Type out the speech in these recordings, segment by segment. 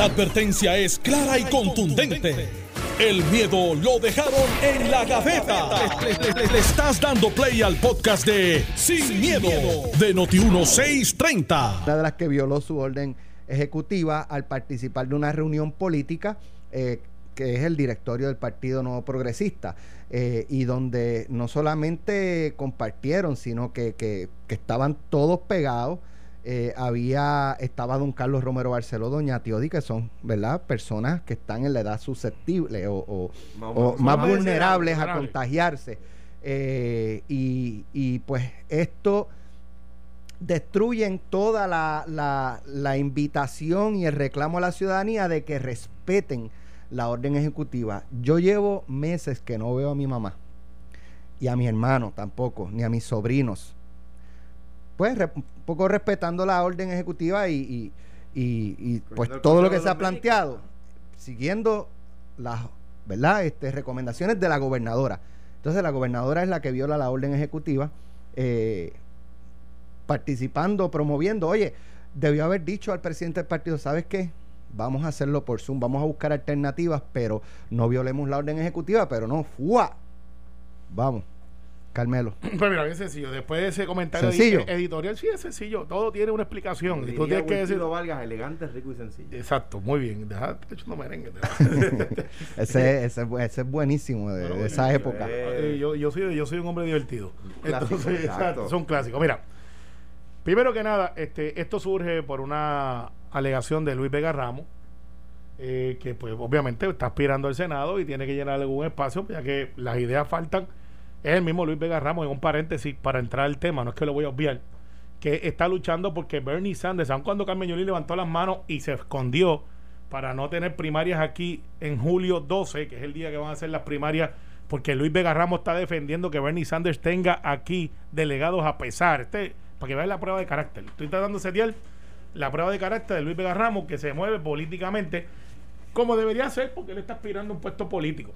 La advertencia es clara y contundente. El miedo lo dejaron en la gaveta. Le, estás dando play al podcast de Sin, miedo, de Noti1630. Una de las que violó su orden ejecutiva al participar de una reunión política eh, que es el directorio del Partido Nuevo Progresista, eh, y donde no solamente compartieron, sino que, que estaban todos pegados eh, había, estaba don Carlos Romero Barceló, doña Tiodi, que son, ¿verdad? Personas que están en la edad susceptible o, más, vulnerables a contagiarse. Eh, y, pues esto destruyen toda la, la, la, invitación y el reclamo a la ciudadanía de que respeten la orden ejecutiva. Yo llevo meses que no veo a mi mamá y a mi hermano tampoco, ni a mis sobrinos pues un poco respetando la orden ejecutiva y, pues todo lo que se ha planteado, siguiendo las ¿verdad? Este, recomendaciones de la gobernadora. Entonces la gobernadora es la que viola la orden ejecutiva, eh, participando, promoviendo. Oye, debió haber dicho al presidente del partido, ¿sabes qué? Vamos a hacerlo por Zoom, vamos a buscar alternativas, pero no violemos la orden ejecutiva, pero no, ¡fua! Vamos. Carmelo. Pues mira, bien sencillo. Después de ese comentario editorial, sí es sencillo. Todo tiene una explicación. Y tú tienes que decir. Vargas, elegante, rico y sencillo. Exacto, muy bien. Deja echando merengue. ese, ese, ese, es buenísimo de, esa época. Eh, yo, yo, soy, yo soy un hombre divertido. Entonces, exacto. Es un clásico. Mira, primero que nada, este, esto surge por una alegación de Luis Vega Ramos. Eh, que pues obviamente está aspirando al Senado y tiene que llenar algún espacio, ya que las ideas faltan es el mismo Luis Vega Ramos, en un paréntesis para entrar al tema, no es que lo voy a obviar, que está luchando porque Bernie Sanders, aun cuando Carmen Yulín levantó las manos y se escondió para no tener primarias aquí en julio 12, que es el día que van a hacer las primarias, porque Luis Vega Ramos está defendiendo que Bernie Sanders tenga aquí delegados a pesar. Este, para que vean la prueba de carácter. Estoy tratando de setear la prueba de carácter de Luis Vega Ramos, que se mueve políticamente como debería ser, porque él está aspirando a un puesto político.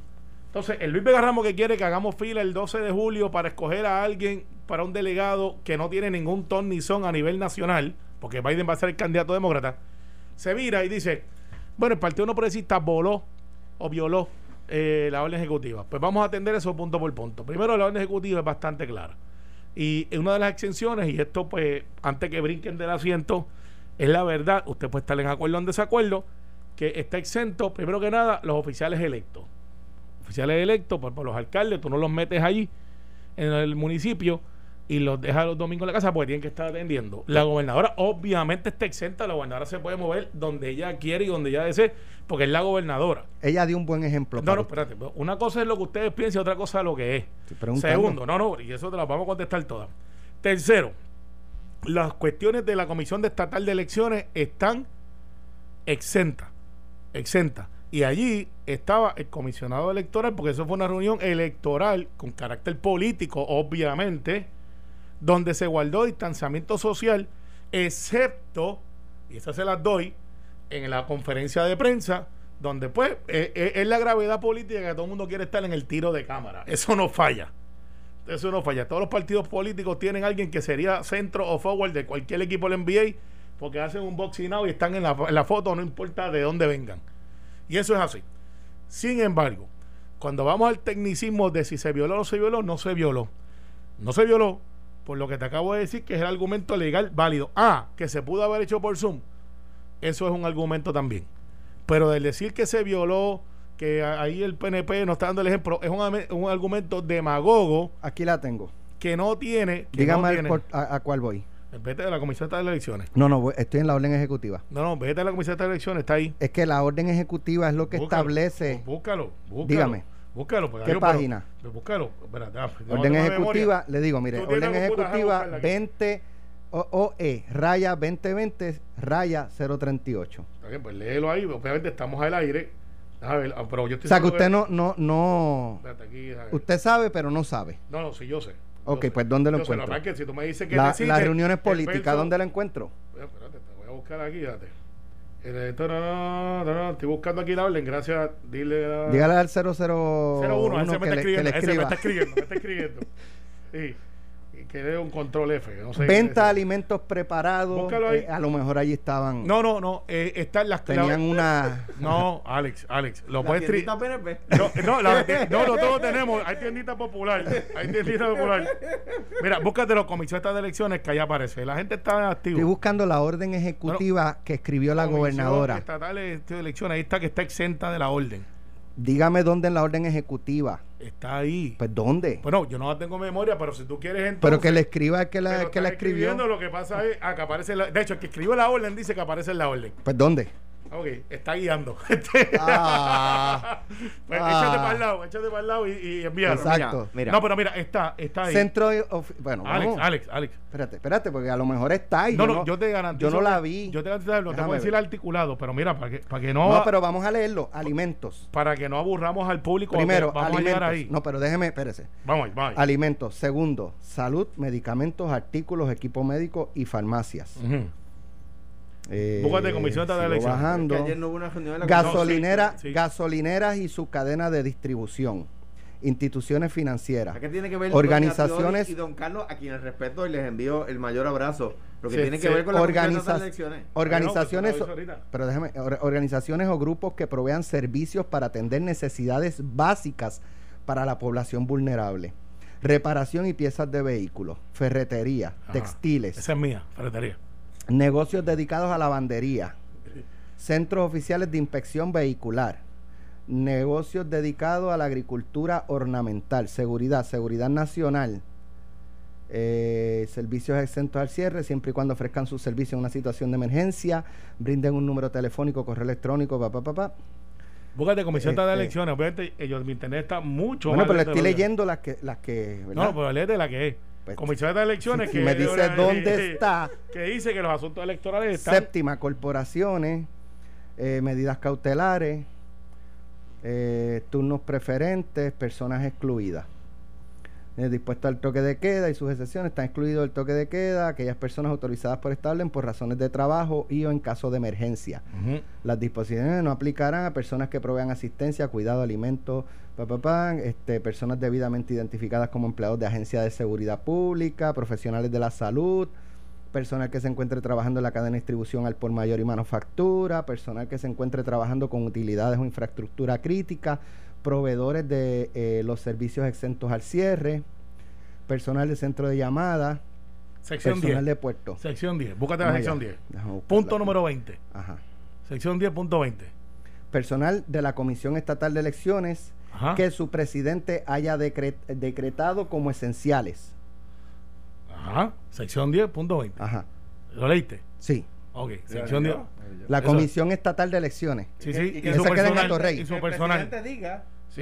Entonces, el Luis Vega Ramos que quiere que hagamos fila el 12 de julio para escoger a alguien para un delegado que no tiene ningún ton ni son a nivel nacional, porque Biden va a ser el candidato demócrata, se vira y dice, bueno, el Partido No Progresista voló o violó eh, la orden ejecutiva. Pues vamos a atender eso punto por punto. Primero, la orden ejecutiva es bastante clara. Y una de las exenciones, y esto pues antes que brinquen del asiento, es la verdad, usted puede estar en acuerdo o en desacuerdo, que está exento, primero que nada, los oficiales electos oficiales electos por, los alcaldes, tú no los metes allí en el municipio y los dejas los domingos en la casa porque tienen que estar atendiendo. La gobernadora obviamente está exenta, la gobernadora se puede mover donde ella quiere y donde ella desee, porque es la gobernadora. Ella dio un buen ejemplo. No, no, espérate. Una cosa es lo que ustedes piensan y otra cosa es lo que es. Segundo, no, no, y eso te lo vamos a contestar todas. Tercero, las cuestiones de la Comisión de Estatal de Elecciones están exentas. Exentas. Y allí estaba el comisionado electoral, porque eso fue una reunión electoral con carácter político, obviamente, donde se guardó distanciamiento social, excepto, y esas se las doy, en la conferencia de prensa, donde pues eh, eh, es, la gravedad política que todo el mundo quiere estar en el tiro de cámara. Eso no falla. Eso no falla. Todos los partidos políticos tienen alguien que sería centro o forward de cualquier equipo del NBA, porque hacen un boxing out y están en la foto, no importa de dónde vengan. Y eso es así. Sin embargo, cuando vamos al tecnicismo de si se violó o no se violó, no se violó. No se violó por lo que te acabo de decir, que es el argumento legal válido. Ah, que se pudo haber hecho por Zoom. Eso es un argumento también. Pero del decir que se violó, que ahí el PNP no está dando el ejemplo, es un, argumento demagogo. Aquí la tengo. Que no tiene. Dígame a, a cuál voy. Vete de la Comisión de Elecciones. No, no, estoy en la orden ejecutiva. No, no, vete de la Comisión de Elecciones, está ahí. Es que la orden ejecutiva es lo que establece. Búscalo, búscalo. Dígame. Búscalo. Pues, ¿Qué página? Pues, búscalo. orden ejecutiva, le digo, mire, orden ejecutiva 20 OE, raya 2020, raya 038. Está bien, pues léelo ahí. Obviamente estamos al aire. A ver, ah, pero yo estoy o sea, que usted no, no, no. Aquí, usted sabe, pero no sabe. No, no, sí, yo sé. Ok, pues ¿dónde lo encuentro? si tú me dices que las reuniones políticas, ¿dónde la encuentro? Espérate, te voy a buscar aquí, date. Estoy buscando aquí la orden, gracias. Dile Dígale al 001 01, que, me está escribiendo, ese me está escribiendo, me está escribiendo. Sí. Que un control F. Venta de alimentos preparados. Eh, a lo mejor allí estaban. No, no, no. Eh, están las Tenían una. No, Alex, Alex. Lo puedes PNP. No, no, la, no, no, todos tenemos. Hay tiendita popular. Hay tiendita popular. Mira, búscate los comisiones de elecciones que ahí aparece. La gente está activa. Estoy buscando la orden ejecutiva que escribió la gobernadora. Estatal de elecciones. Ahí está que está exenta de la orden. Dígame dónde en la orden ejecutiva. Está ahí. Pues ¿dónde? Bueno, yo no la tengo memoria, pero si tú quieres entonces, Pero que le escriba que la, que la escribió. Lo que pasa es ah, que aparece la, de hecho, el que escribe la orden dice que aparece en la orden. Pues ¿dónde? Ok, está guiando. ah, pues ah. échate para el lado, échate para el lado y, y envíalo. Exacto. Mira, No, pero mira, está, está ahí. Centro bueno, Alex, Alex, Alex. Espérate, espérate, porque a lo mejor está ahí. No, no, yo te garantizo. Yo no la vi. Yo te garantizo, no te voy a decir articulado, pero mira, para que, para que no. No, pero vamos a leerlo. Alimentos. Para que no aburramos al público. Primero, vamos a llegar ahí. No, pero déjeme, espérese. Vamos, vamos. Alimentos. Segundo, salud, medicamentos, artículos, equipo médico y farmacias. Eh, de comisión de elección. Bajando. Gasolinera, Gasolineras y su cadena de distribución. Instituciones financieras. ¿Qué tiene que ver organizaciones y don Carlos, a quienes respeto y les envío el mayor abrazo. Lo que tiene que ver con la organiza elecciones. Organizaciones, pero déjeme, organizaciones o grupos que provean servicios para atender necesidades básicas para la población vulnerable. Reparación y piezas de vehículos, ferretería, textiles. Esa es mía, ferretería negocios dedicados a lavandería, centros oficiales de inspección vehicular, negocios dedicados a la agricultura ornamental, seguridad, seguridad nacional, eh, servicios exentos al cierre, siempre y cuando ofrezcan su servicio en una situación de emergencia, brinden un número telefónico, correo electrónico, papá, papá. Pa, Búscate comisión de este, elecciones, obviamente internet está mucho Bueno, pero estoy leyendo las que, las que, No, pero léete la que es. Pues, Comisión de Elecciones que me dice dónde está. que dice que los asuntos electorales están séptima corporaciones eh, medidas cautelares eh, turnos preferentes personas excluidas eh, dispuesto al toque de queda y sus excepciones están excluidos del toque de queda aquellas personas autorizadas por Establen por razones de trabajo y o en caso de emergencia. Las disposiciones no aplicarán a personas que provean asistencia, cuidado, alimentos, este, personas debidamente identificadas como empleados de agencias de seguridad pública, profesionales de la salud, personal que se encuentre trabajando en la cadena de distribución al por mayor y manufactura, personal que se encuentre trabajando con utilidades o infraestructura crítica, proveedores de eh, los servicios exentos al cierre, personal de centro de llamada, sección personal de puerto. Sección 10, búscate la sección 10. Punto número 20. Ajá. Sección 10.20. Personal de la Comisión Estatal de Elecciones que su presidente haya decretado como esenciales. Ajá. Sección 10.20. Ajá. ¿Lo leíste? Sí. Ok, sección 10. La Comisión Estatal de Elecciones. Sí, sí. Y, su personal, y su personal. El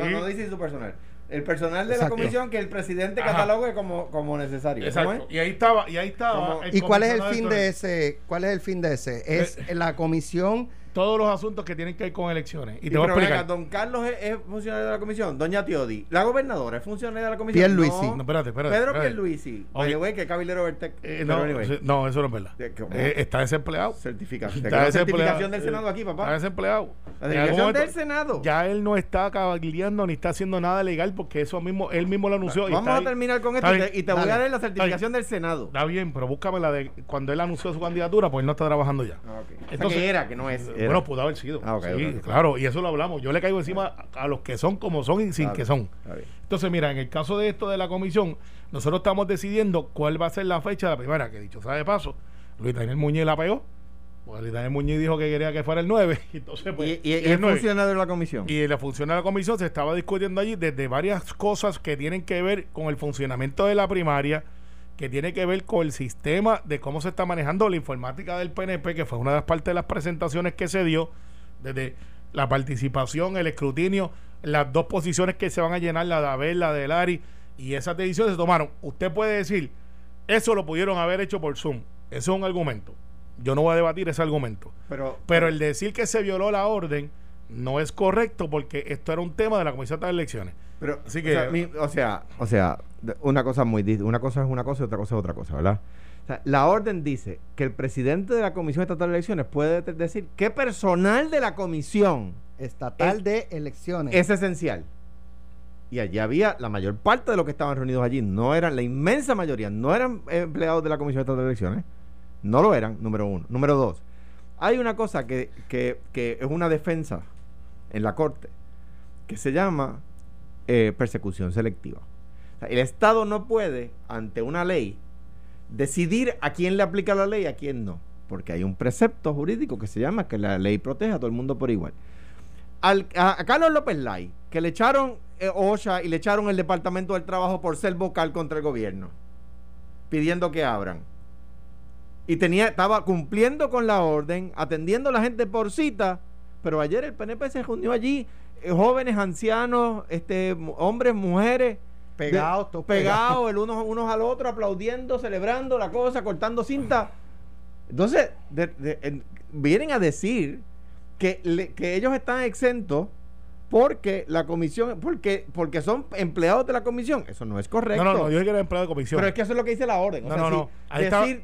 diga, no, no dice su personal. El personal de la comisión que el presidente catalogue como, como necesario. Exacto. Y ahí estaba, y ahí estaba. ¿Y cuál es el fin de ese? ¿Cuál es el fin de ese? Es eh, la comisión todos los asuntos que tienen que ver con elecciones. Y, te voy a explicar. don Carlos es, funcionario de la comisión. Doña Tiodi, la gobernadora es funcionaria de la comisión. Pierre Luisi. No, espérate, espérate. Pedro Pierluisi. Oye, güey, que cabilero Vertec. Eh, no, no, eso no es verdad. Eh, está desempleado. Certificación. Está certificación del Senado aquí, papá. Está desempleado. La certificación del Senado. Ya él no está cabildeando ni está haciendo nada legal porque eso mismo, él mismo lo anunció. Vamos a terminar con esto y te, voy a dar la certificación del Senado. Está bien, pero búscame la de cuando él anunció su candidatura, pues él no está trabajando ya. Ah, Entonces, era, que no es. Bueno, pudo haber sido. Ah, sí, claro, y eso lo hablamos. Yo le caigo encima a los que son como son y sin que son. Entonces, mira, en el caso de esto de la comisión, nosotros estamos decidiendo cuál va a ser la fecha de la primera, que dicho sea de paso, Luis Daniel Muñiz la pegó. Pues Luis Daniel Muñiz dijo que quería que fuera el 9. Entonces, pues, y, el funcionario de la comisión. Y la funcionario de la comisión se estaba discutiendo allí desde varias cosas que tienen que ver con el funcionamiento de la primaria, que tiene que ver con el sistema de cómo se está manejando la informática del PNP, que fue una de las partes de las presentaciones que se dio desde la participación, el escrutinio, las dos posiciones que se van a llenar, la de Abel, la de Lari, y esas decisiones se tomaron. Usted puede decir, eso lo pudieron haber hecho por Zoom. Eso es un argumento. Yo no voy a debatir ese argumento. Pero, pero el decir que se violó la orden no es correcto porque esto era un tema de la Comisión de Elecciones. Pero, Así que, o sea, o sea, una cosa muy una cosa es una cosa y otra cosa es otra cosa, ¿verdad? la orden dice que el presidente de la Comisión Estatal de Elecciones puede decir qué personal de la Comisión Estatal de Elecciones es esencial. y allí había la mayor parte de los que estaban reunidos allí, no eran, la inmensa mayoría, no eran empleados de la Comisión de Elecciones, no lo eran, número uno. Número dos, hay una cosa que, que, que es una defensa en la Corte, que se llama eh, persecución selectiva. El Estado no puede, ante una ley, decidir a quién le aplica la ley y a quién no, porque hay un precepto jurídico que se llama que la ley protege a todo el mundo por igual. a, Carlos López Lai, que le echaron eh, OSHA y le echaron el Departamento del Trabajo por ser vocal contra el gobierno, pidiendo que abran. Y tenía, estaba cumpliendo con la orden, atendiendo a la gente por cita, pero ayer el PNP se reunió allí, eh, jóvenes, ancianos, este, hombres, mujeres, pegados, pegados, el uno, unos al otro, aplaudiendo, celebrando la cosa, cortando cinta. Entonces, vienen a decir que, que ellos están exentos porque la comisión, porque, porque son empleados de la comisión. Eso no es correcto. No, no, no yo quiero empleado de comisión. Pero es que eso es lo que dice la orden. No, no, no.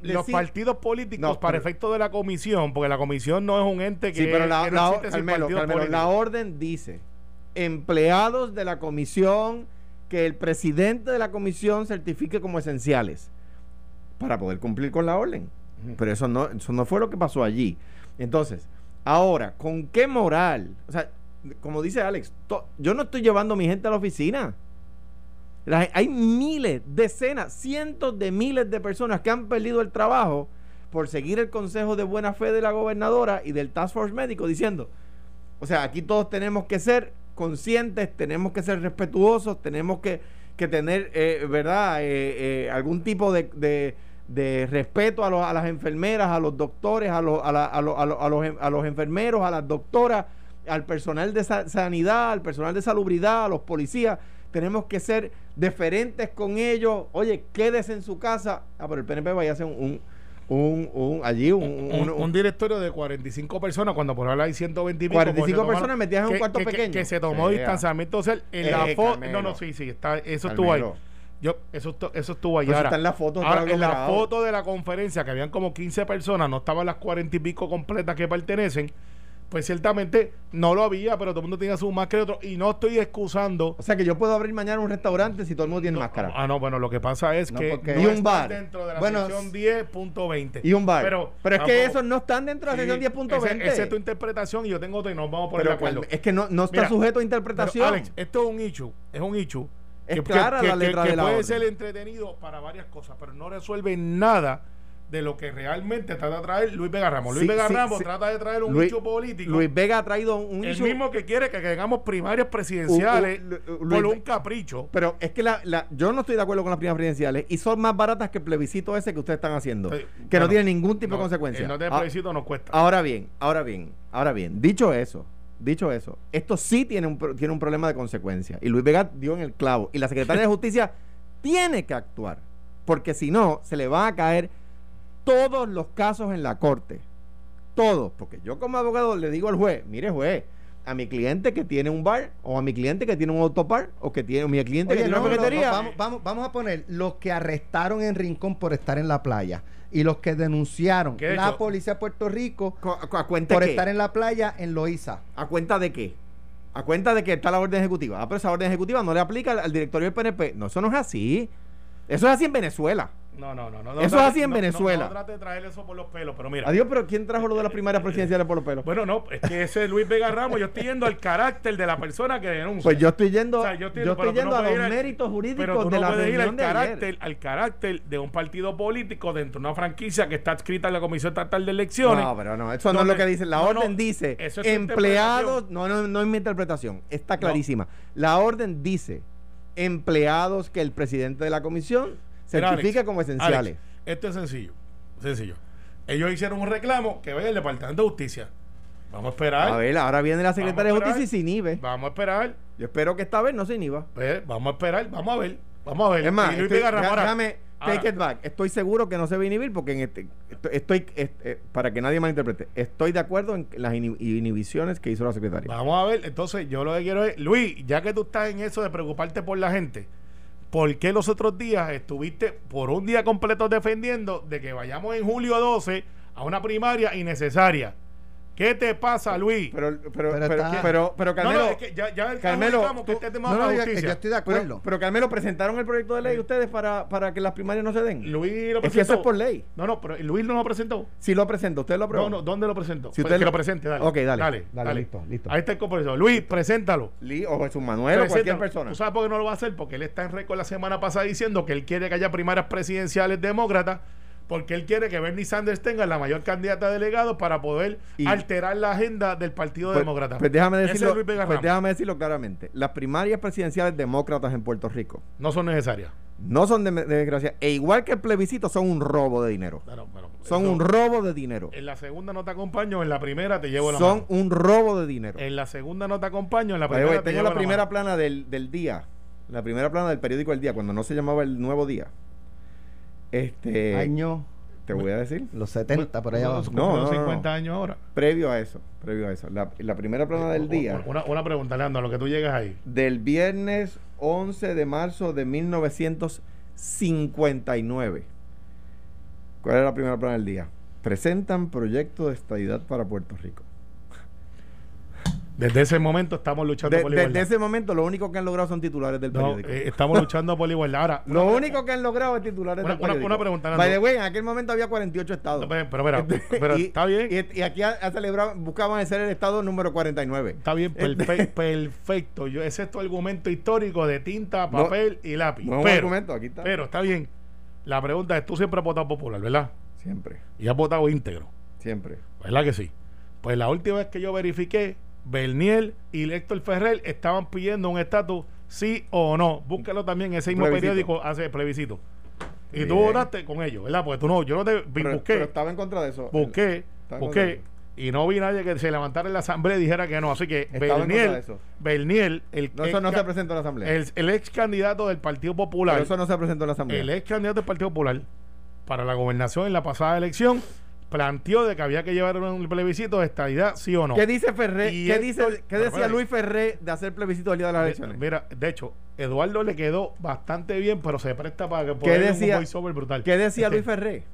los partidos políticos para efecto de la comisión, porque la comisión no es un ente que. Sí, pero la, la orden dice empleados de la comisión que el presidente de la comisión certifique como esenciales para poder cumplir con la orden. Pero eso no, eso no fue lo que pasó allí. Entonces, ahora, ¿con qué moral? O sea, como dice Alex, yo no estoy llevando a mi gente a la oficina. hay miles, decenas, cientos de miles de personas que han perdido el trabajo por seguir el consejo de buena fe de la gobernadora y del Task Force médico diciendo, o sea, aquí todos tenemos que ser conscientes, tenemos que ser respetuosos, tenemos que, tener, eh, ¿verdad?, eh, eh, algún tipo de, respeto a, a, las enfermeras, a los doctores, a, los, a, a, los, a los enfermeros, a las doctoras al personal de sanidad, al personal de salubridad, a los policías. Tenemos que ser deferentes con ellos. Oye, quédese en su casa. Ah, pero el PNP vaya a hacer un, un, allí un, un, directorio de 45 personas cuando por ahora hay 120 y 45 personas metidas en un cuarto pequeño. que, se tomó distanciamiento social. En la foto no no sí sí está eso estuvo ahí. Yo eso eso estuvo allá está en la foto en la foto de la conferencia que habían como 15 personas no estaban las 40 y pico completas que pertenecen pues ciertamente no lo había, pero todo el mundo tenía su máscara y otro. Y no estoy excusando. O sea que yo puedo abrir mañana un restaurante si todo el mundo tiene máscara. Ah, no, bueno, lo que pasa es que no y un bar. dentro de la bueno, sección 10.20. Y un bar. Pero, pero es que esos no están dentro de la sección 10.20. Esa es tu interpretación y yo tengo otra y nos vamos a poner de acuerdo. Es que no, no está sujeto a interpretación. Alex, esto es un issue. Es un issue. Es que, clara la letra de la puede ser entretenido para varias cosas, pero no resuelve nada de lo que realmente trata de traer Luis Vega Ramos. Luis Vega Ramos trata de traer un hecho político. Luis Vega ha traído un El mismo que quiere que tengamos primarias presidenciales por un capricho. Pero es que la, yo no estoy de acuerdo con las primarias presidenciales y son más baratas que el plebiscito ese que ustedes están haciendo. que no tiene ningún tipo de consecuencia. El no de plebiscito nos cuesta. Ahora bien, ahora bien, ahora bien. Dicho eso, dicho eso, esto sí tiene un, tiene un problema de consecuencia. Y Luis Vega dio en el clavo. Y la secretaria de Justicia tiene que actuar. Porque si no, se le va a caer todos los casos en la corte. Todos. Porque yo como abogado le digo al juez, mire juez, a mi cliente que tiene un bar o a mi cliente que tiene un autopar o que tiene mi cliente que tiene una ferretería. vamos, vamos, a poner los que arrestaron en Rincón por estar en la playa y los que denunciaron la policía de Puerto Rico por estar en la playa en Loíza. ¿A cuenta de qué? A cuenta de que está la orden ejecutiva. Ah, pero esa orden ejecutiva no le aplica al, al directorio del PNP. No, eso no es así. Eso es así en Venezuela. No, no, no. eso es así en Venezuela. No, trate de traer eso por los pelos, pero mira. Adiós, pero ¿quién trajo lo de las primarias presidenciales por los pelos? Bueno, no, es que ese es Luis Vega Ramos. Yo estoy yendo al carácter de la persona que denuncia. Pues yo estoy yendo, yo estoy, yendo a los méritos jurídicos de la ir al carácter, al carácter de un partido político dentro de una franquicia que está adscrita en la Comisión Estatal de Elecciones. No, pero no, eso no es lo que dice. La orden dice empleados. No, no, no es mi interpretación. Está clarísima. La orden dice empleados que el presidente de la comisión certifica como esenciales. esto es sencillo, sencillo. Ellos hicieron un reclamo que vaya el Departamento de Justicia. Vamos a esperar. A ver, ahora viene la secretaria de Justicia y se inhibe. Vamos a esperar. Yo espero que esta vez no se inhiba. Pues, vamos a esperar, vamos a ver. Vamos a ver. Es más, déjame, take it back. Estoy seguro que no se va a inhibir porque en este, estoy, eh, para que nadie malinterprete, estoy de acuerdo en las inhibiciones que hizo la secretaria. Vamos a ver, entonces yo lo que quiero es, Luis, ya que tú estás en eso de preocuparte por la gente, ¿por qué los otros días estuviste por un día completo defendiendo de que vayamos en julio 12 a una primaria innecesaria? ¿Qué te pasa, Luis? Pero, pero, pero, pero, pero, Carmelo. No, no, es que ya, ya el Carmelo, que este tema no, no, justicia. yo estoy de acuerdo. Pero, Carmelo, ¿presentaron el proyecto de ley ustedes para, para que las primarias no se den? Luis lo presentó. Es que eso es por ley. No, no, pero Luis no lo presentó. Sí lo presentó, ¿usted lo aprobó? No, no, ¿dónde lo presentó? Si usted que lo... presente, dale. Ok, dale. Dale, dale, listo, listo. Ahí está el compromiso. Luis, preséntalo. Luis o Jesús Manuel o cualquier persona. ¿Tú sabes por qué no lo va a hacer? Porque él está en récord la semana pasada diciendo que él quiere que haya primarias presidenciales demócratas porque él quiere que Bernie Sanders tenga la mayor candidata a delegado para poder alterar la agenda del Partido pues, Demócrata. Pues déjame, decirlo, pues déjame decirlo claramente. Las primarias presidenciales demócratas en Puerto Rico no son necesarias. No son de, desgracia. E igual que el plebiscito, son un robo de dinero. son un robo de dinero. En la segunda no te acompaño, en la primera te llevo la Son un robo de dinero. En la segunda no te acompaño, en la primera Tengo la primera plana del, del día. La primera plana del periódico El Día, cuando no se llamaba El Nuevo Día. Este. Año. Te voy a decir. Los 70, por allá abajo. No, no, 50 años ahora. Previo a eso, previo a eso. La, primera plana del día. Una, una pregunta, Leandro, a lo que tú llegas ahí. Del viernes 11 de marzo de 1959. ¿Cuál es la primera plana del día? Presentan proyecto de estabilidad para Puerto Rico. Desde ese momento estamos luchando por la igualdad. Desde ese momento lo único que han logrado son titulares del periódico. Eh, estamos luchando por la igualdad. Ahora, lo único que han logrado es titulares del periódico. Una pregunta. By the way, en aquel momento había 48 estados. pero, pero, pero, está bien. Y, aquí ha, celebrado, buscaban ser el estado número 49. Está bien, perfecto. Yo, ese es tu argumento histórico de tinta, papel y lápiz. No pero, argumento, aquí está. Pero está bien. La pregunta es, tú siempre has votado popular, ¿verdad? Siempre. Y has votado íntegro. Siempre. ¿Verdad que sí? Pues la última vez que yo verifiqué Berniel y Héctor Ferrer estaban pidiendo un estatus sí o no. Búscalo también en ese mismo periódico hace plebiscito. Y tú votaste con ellos, ¿verdad? Porque tú no, yo no te busqué. Pero estaba en contra de eso. Busqué, busqué. Y no vi nadie que se levantara en la asamblea y dijera que no. Así que Berniel, Berniel, el, no, eso no se presentó en la asamblea. El, ex candidato del Partido Popular. Pero eso no se presentó en la asamblea. El ex candidato del Partido Popular para la gobernación en la pasada elección planteó de que había que llevar un plebiscito de estadidad, sí o no. ¿Qué dice Ferré? ¿Qué, dice, ¿qué decía Luis Ferré de hacer plebiscito el día de las elecciones? Mira, de hecho, Eduardo le quedó bastante bien, pero se presta para que pueda ¿Qué decía, un brutal. ¿Qué decía este, Luis Ferré?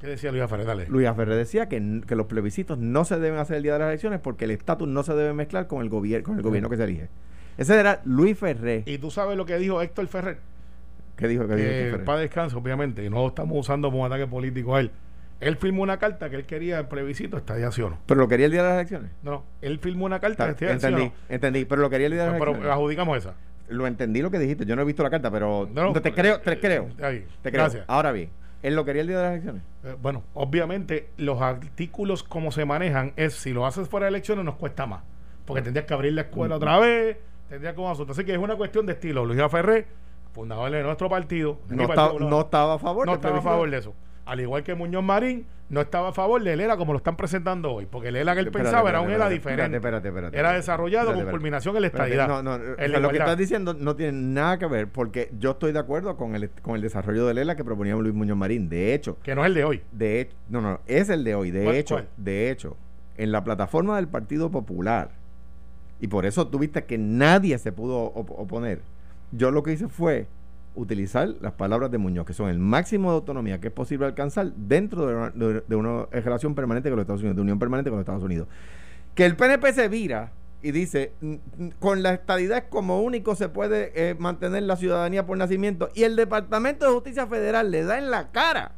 ¿Qué decía Luis Ferré? Dale. Luis Ferré decía que, que, los plebiscitos no se deben hacer el día de las elecciones porque el estatus no se debe mezclar con el, gobierno con el gobierno que se elige. Ese era Luis Ferré. ¿Y tú sabes lo que dijo Héctor Ferrer? ¿Qué dijo? ¿Qué dijo Para descanso, obviamente. No estamos usando como ataque político a él él firmó una carta que él quería el plebiscito estadiación. ¿Pero lo quería el día de las elecciones? No, él firmó una carta estadiación. Entendí, entendí, pero lo quería el día de las elecciones. Pero adjudicamos esa. Lo entendí lo que dijiste, yo no he visto la carta, pero no, te creo, te creo. Ahí, te creo. Gracias. Ahora bien, ¿él lo quería el día de las elecciones? Eh, bueno, obviamente los artículos como se manejan es si lo haces fuera de elecciones nos cuesta más, porque tendrías que abrir la escuela otra vez, tendrías que asunto. Así que es una cuestión de estilo. Luis Ferré, fundador de nuestro partido, no, no estaba a favor. No estaba a favor de eso al igual que Muñoz Marín, no estaba a favor del ELA como lo están presentando hoy, porque el ELA que él pensaba era un ELA diferente. era desarrollado con culminación en la estadidad. No, no, lo que estás diciendo no tiene nada que ver, porque yo estoy de acuerdo con el, con el desarrollo del ELA que proponía Luis Muñoz Marín. De hecho. Que no es el de hoy. De hecho, no, no, es el de hoy. De hecho, de hecho, en la plataforma del Partido Popular, y por eso tuviste que nadie se pudo oponer, yo lo que hice fue utilizar las palabras de Muñoz, que son el máximo de autonomía que es posible alcanzar dentro de una, de, una relación permanente con los Estados Unidos, de unión permanente con los Estados Unidos. Que el PNP se vira y dice, con la estadidad como único se puede eh, mantener la ciudadanía por nacimiento, y el Departamento de Justicia Federal le da en la cara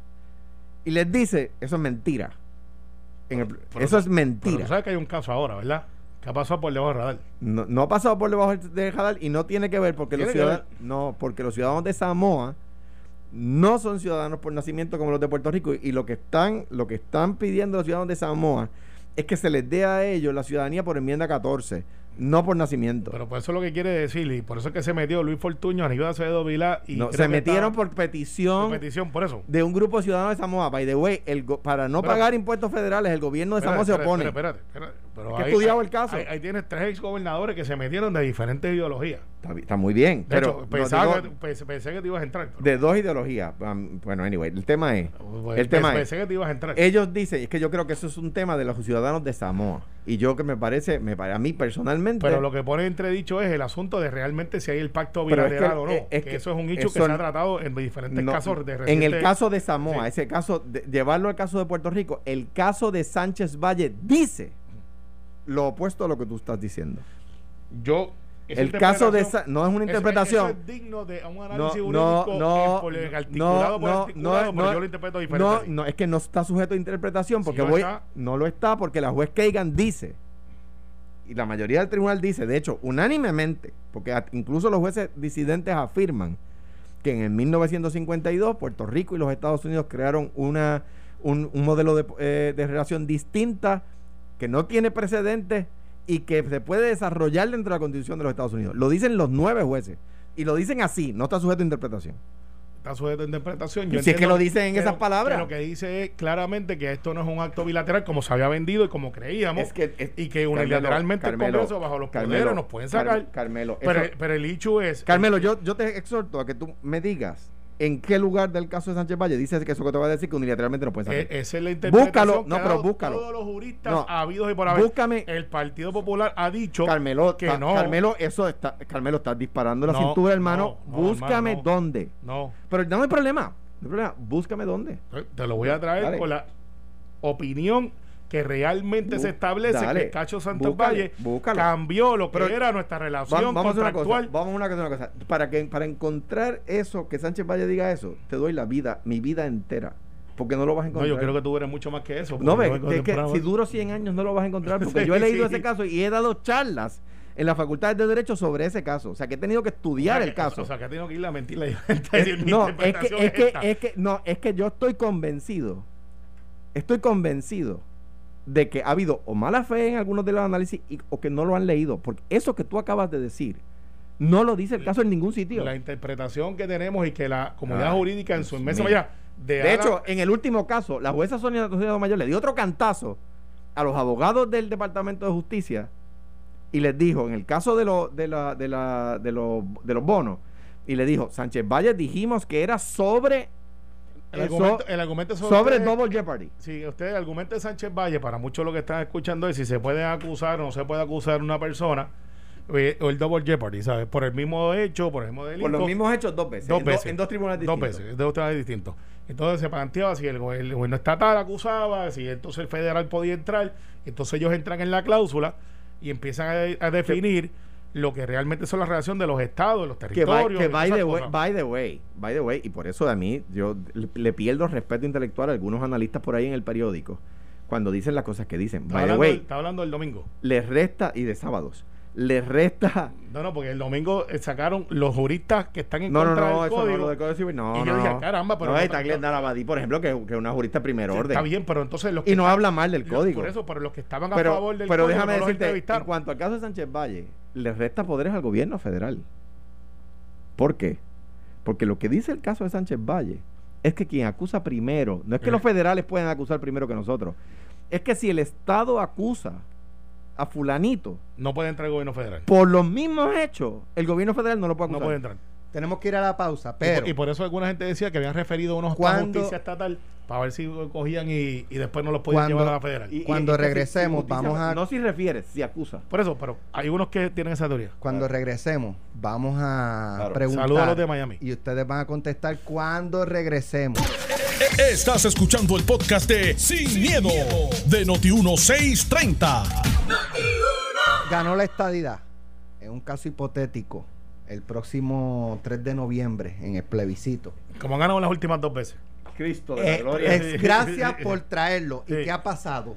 y les dice, eso es mentira. eso es mentira. Pero sabes que hay un caso ahora, ¿verdad? ¿Qué ha pasado por debajo del radar? No, no ha pasado por debajo del radar y no tiene que ver porque los ciudadanos, no, porque los ciudadanos de Samoa no son ciudadanos por nacimiento como los de Puerto Rico y lo que están, lo que están pidiendo los ciudadanos de Samoa es que se les dé a ellos la ciudadanía por enmienda 14 no por nacimiento. Pero por eso es lo que quiere decir, y por eso es que se metió Luis Fortuño, Aníbal Acevedo Vilá y. No, se metieron por petición. Por petición, por eso. De un grupo de ciudadanos de Samoa. By the way, el para no pagar impuestos federales, el gobierno de Samoa se opone. Espérate, espérate. Pero ahí, estudiado el caso. Ahí, tienes tres exgobernadores que se metieron de diferentes ideologías. Está, muy bien. pero pensaba que, pensé, que te ibas a entrar. De dos ideologías. Um, bueno, anyway, el tema es. Pues, el tema pensé que te ibas a entrar. Ellos dicen, es que yo creo que eso es un tema de los ciudadanos de Samoa Y yo que me parece, me a mí personalmente. Pero lo que pone entredicho es el asunto de realmente si hay el pacto bilateral o no. Es que, eso es un hecho que se ha tratado en diferentes casos de En el caso de Samoa, ese caso, llevarlo al caso de Puerto Rico, el caso de Sánchez Valle dice lo opuesto a lo que tú estás diciendo. Yo el caso de esa no es una interpretación. Eso, es digno de un análisis no, no, no, articulado no, no, no, yo lo interpreto diferente. No, no, es que no está sujeto a interpretación porque voy, no lo está porque la juez Kagan dice y la mayoría del tribunal dice, de hecho, unánimemente, porque incluso los jueces disidentes afirman que en el 1952 Puerto Rico y los Estados Unidos crearon una un, modelo de, eh, de relación distinta que no tiene precedentes y que se puede desarrollar dentro de la Constitución de los Estados Unidos. Lo dicen los nueve jueces. Y lo dicen así, no está sujeto a interpretación. Está sujeto a interpretación. si es que lo dicen en esas palabras. lo que dice es claramente que esto no es un acto bilateral como se había vendido y como creíamos. y que unilateralmente el Congreso, bajo los poderes, nos pueden sacar. Carmelo. Pero, pero el hecho es. Carmelo, yo, yo te exhorto a que tú me digas en qué lugar del caso de Sánchez Valle dice que eso que te va a decir que unilateralmente no puede salir. E-, esa es la interpretación búscalo, no, pero búscalo. Todos los juristas habidos y por haber. Búscame. El Partido Popular ha dicho Carmelo, que no. Carmelo, eso está, Carmelo, estás disparando la cintura, hermano. búscame dónde. No. Pero no hay problema. No hay problema. Búscame dónde. Te lo voy a traer con la opinión que realmente se establece que Cacho Santos Valle cambió lo que era nuestra relación vamos contractual. vamos a una cosa, una cosa. Para, que, para encontrar eso, que Sánchez Valle diga eso, te doy la vida, mi vida entera. Porque no lo vas a encontrar. No, yo creo que tú eres mucho más que eso. No, ve, que si duro 100 años no lo vas a encontrar. Porque yo he leído ese caso y he dado charlas en la Facultad de Derecho sobre ese caso. O sea, que he tenido que estudiar el caso. O sea, que he tenido que ir a mentirle. no, es que, es, que, es que, no, es que yo estoy convencido. Estoy convencido de que ha habido o mala fe en algunos de los análisis o que no lo han leído. Porque eso que tú acabas de decir no lo dice el caso en ningún sitio. La interpretación que tenemos y que la comunidad jurídica en su inmensa mayoría. De, hecho, en el último caso, la jueza Sonia Mayor le dio otro cantazo a los abogados del Departamento de Justicia y les dijo, en el caso de, lo, de, la, de, la, de, los, de los bonos, y le dijo, Sánchez Valle dijimos que era sobre el, argumento, el argumento sobre, Double Jeopardy. Si usted, el argumento de Sánchez Valle, para muchos lo que están escuchando es si se puede acusar o no se puede acusar una persona eh, o el Double Jeopardy, ¿sabes? Por el mismo hecho, por el mismo delito. Por los mismos hechos dos veces. Dos en veces. en dos tribunales distintos. Dos veces, en dos tribunales distintos. Entonces se planteaba si el, gobierno estatal acusaba, si entonces el federal podía entrar, entonces ellos entran en la cláusula y empiezan a, definir lo que realmente son las relaciones de los estados, los territorios. Que, by, the way, by, the way, by the way, y por eso a mí yo le, pierdo respeto intelectual a algunos analistas por ahí en el periódico cuando dicen las cosas que dicen. By the way, está hablando del domingo. Les resta, y de sábados, les resta. No, no, porque el domingo eh, sacaron los juristas que están en contra del código. No, no, código no, y yo dije, caramba, pero. No, está Glenda Abadí, por ejemplo, que es una jurista primer orden. Está bien, pero entonces los que Y no habla mal del código. Por eso, pero los que estaban a favor del pero código. Pero déjame decirte, en cuanto al caso de Sánchez Valle, le resta poderes al gobierno federal. ¿Por qué? Porque lo que dice el caso de Sánchez Valle es que quien acusa primero, no es que los federales puedan acusar primero que nosotros, es que si el Estado acusa a fulanito. No puede entrar el gobierno federal. Por los mismos hechos, el gobierno federal no lo puede acusar. No puede entrar. Tenemos que ir a la pausa, pero... Y por, eso alguna gente decía que habían referido unos a justicia estatal para ver si cogían y, después no los podían llevar a la federal. Y, cuando regresemos, vamos a... No si refieres, si acusa. Por eso, pero hay unos que tienen esa teoría. Cuando regresemos, vamos a preguntar... Saludos a los de Miami. Y ustedes van a contestar cuando regresemos. Estás escuchando el podcast de Sin, miedo, de Noti1630. Ganó la estadidad. En un caso hipotético el próximo 3 de noviembre en el plebiscito. Como han ganado las últimas dos veces. Cristo de la eh, gloria. gracias por traerlo. ¿Y qué ha pasado?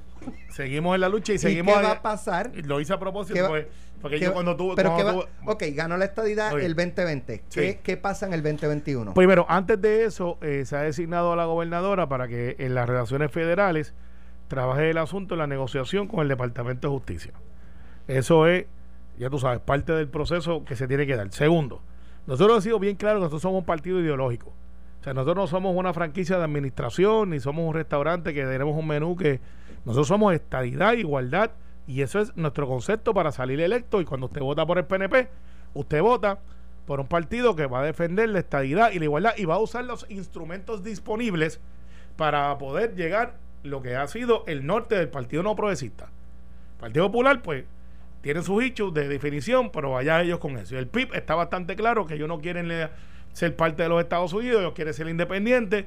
Seguimos en la lucha y seguimos. ¿Y ¿Qué va a pasar? Lo hice a propósito pues, porque yo cuando tuve. Pero ok, ganó la estadidad el 2020. ¿Qué, pasa en el 2021? Primero, antes de eso, eh, se ha designado a la gobernadora para que en las relaciones federales trabaje el asunto en la negociación con el Departamento de Justicia. Eso es ya tú sabes, parte del proceso que se tiene que dar. Segundo, nosotros hemos sido bien claros que nosotros somos un partido ideológico. O sea, nosotros no somos una franquicia de administración, ni somos un restaurante que tenemos un menú que... Nosotros somos estadidad, igualdad, y eso es nuestro concepto para salir electo. Y cuando usted vota por el PNP, usted vota por un partido que va a defender la estadidad y la igualdad y va a usar los instrumentos disponibles para poder llegar lo que ha sido el norte del Partido No Progresista Partido Popular, pues, tiene sus hechos de definición, pero vaya ellos con eso. Y el PIB está bastante claro que ellos no quieren ser parte de los Estados Unidos, ellos quieren ser independientes.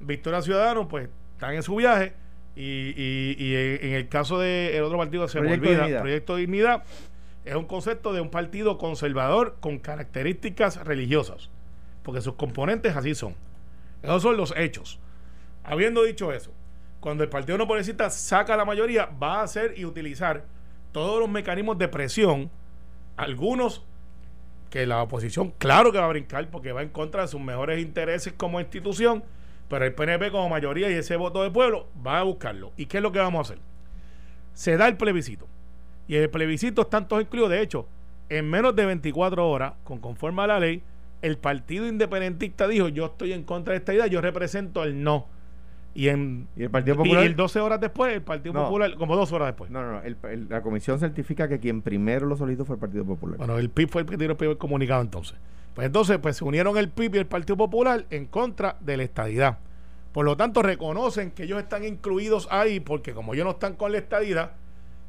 Victoria Ciudadanos, pues, están en su viaje. Y, y, en el caso del el otro partido se Proyecto olvida, Proyecto de Dignidad, es un concepto de un partido conservador con características religiosas, porque sus componentes así son. Esos son los hechos. Habiendo dicho eso, cuando el Partido No Progresista saca la mayoría, va a hacer y utilizar todos los mecanismos de presión, algunos que la oposición, claro que va a brincar porque va en contra de sus mejores intereses como institución, pero el PNP como mayoría y ese voto de pueblo va a buscarlo. ¿Y qué es lo que vamos a hacer? Se da el plebiscito. Y el plebiscito están todos incluidos. De hecho, en menos de 24 horas, con conforme a la ley, el Partido Independentista dijo, yo estoy en contra de esta idea, yo represento el no. Y, en, el Partido Popular? Y 12 horas después, el Partido Popular, como dos horas después. No, no, la comisión certifica que quien primero lo solicitó fue el Partido Popular. Bueno, el PIB fue el que tiró el primer comunicado entonces. Pues entonces, pues se unieron el PIB y el Partido Popular en contra de la estadidad. Por lo tanto, reconocen que ellos están incluidos ahí porque como ellos no están con la estadidad,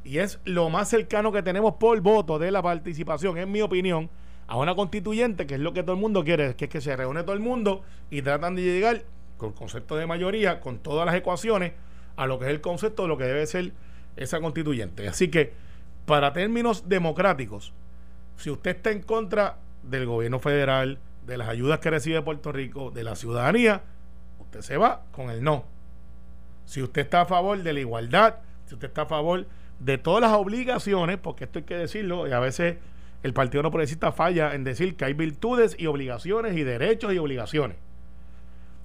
y es lo más cercano que tenemos por voto de la participación, en mi opinión, a una constituyente, que es lo que todo el mundo quiere, que es que se reúne todo el mundo y tratan de llegar con el concepto de mayoría, con todas las ecuaciones, a lo que es el concepto de lo que debe ser esa constituyente. Así que, para términos democráticos, si usted está en contra del gobierno federal, de las ayudas que recibe Puerto Rico, de la ciudadanía, usted se va con el no. Si usted está a favor de la igualdad, si usted está a favor de todas las obligaciones, porque esto hay que decirlo, y a veces el Partido No Progresista falla en decir que hay virtudes y obligaciones y derechos y obligaciones.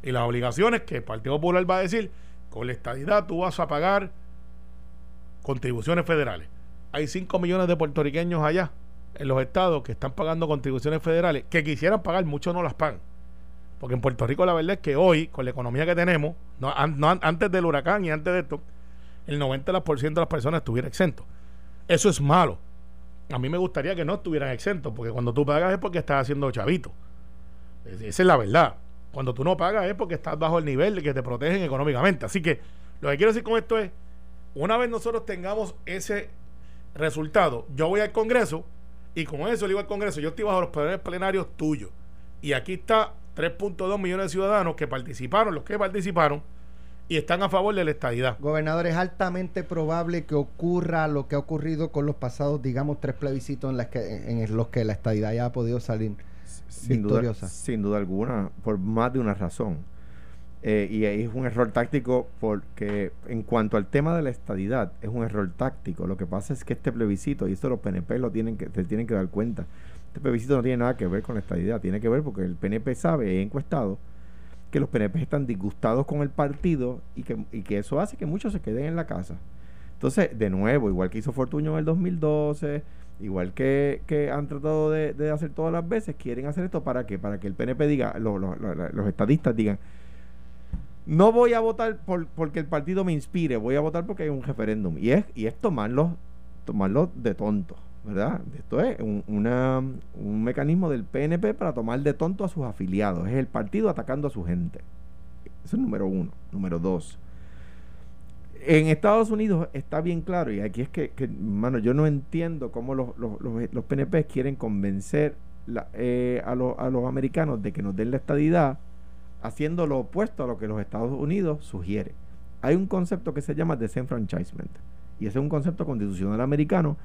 Y las obligaciones que el Partido Popular va a decir, con la estadidad tú vas a pagar contribuciones federales. Hay 5 millones de puertorriqueños allá, en los estados, que están pagando contribuciones federales, que quisieran pagar, muchos no las pagan. Porque en Puerto Rico la verdad es que hoy, con la economía que tenemos, no, antes del huracán y antes de esto, el 90% de las personas estuviera exento. Eso es malo. A mí me gustaría que no estuvieran exentos, porque cuando tú pagas es porque estás haciendo chavito. Esa es la verdad. Cuando tú no pagas es porque estás bajo el nivel de que te protegen económicamente. Así que lo que quiero decir con esto es, una vez nosotros tengamos ese resultado, yo voy al Congreso y con eso le digo al Congreso, yo estoy bajo los poderes plenarios tuyos. Y aquí está 3.2 millones de ciudadanos que participaron, los que participaron, y están a favor de la estadidad. Gobernador, es altamente probable que ocurra lo que ha ocurrido con los pasados, digamos, tres plebiscitos en, las que, en los que la estadidad ya ha podido salir sin victoriosa. Duda, sin duda alguna, por más de una razón. Eh, y ahí es un error táctico porque en cuanto al tema de la estadidad, es un error táctico. Lo que pasa es que este plebiscito, y esto los PNP lo tienen que, se tienen que dar cuenta, este plebiscito no tiene nada que ver con la estadidad, tiene que ver porque el PNP sabe, he encuestado, que los PNP están disgustados con el partido y que, y que eso hace que muchos se queden en la casa. Entonces, de nuevo, igual que hizo Fortuño en el 2012, igual que, que han tratado de, hacer todas las veces, quieren hacer esto para que para que el PNP diga, los estadistas digan, no voy a votar por, porque el partido me inspire, voy a votar porque hay un referéndum. Y es, y es tomarlo, tomarlo de tonto. ¿verdad? Esto es un, un mecanismo del PNP para tomar de tonto a sus afiliados. Es el partido atacando a su gente. Eso es número uno. Número dos. En Estados Unidos está bien claro, y aquí es que, que mano, yo no entiendo cómo los, los, los, PNP quieren convencer eh, a, a los americanos de que nos den la estadidad haciendo lo opuesto a lo que los Estados Unidos sugiere. Hay un concepto que se llama desenfranchisement, y ese es un concepto constitucional americano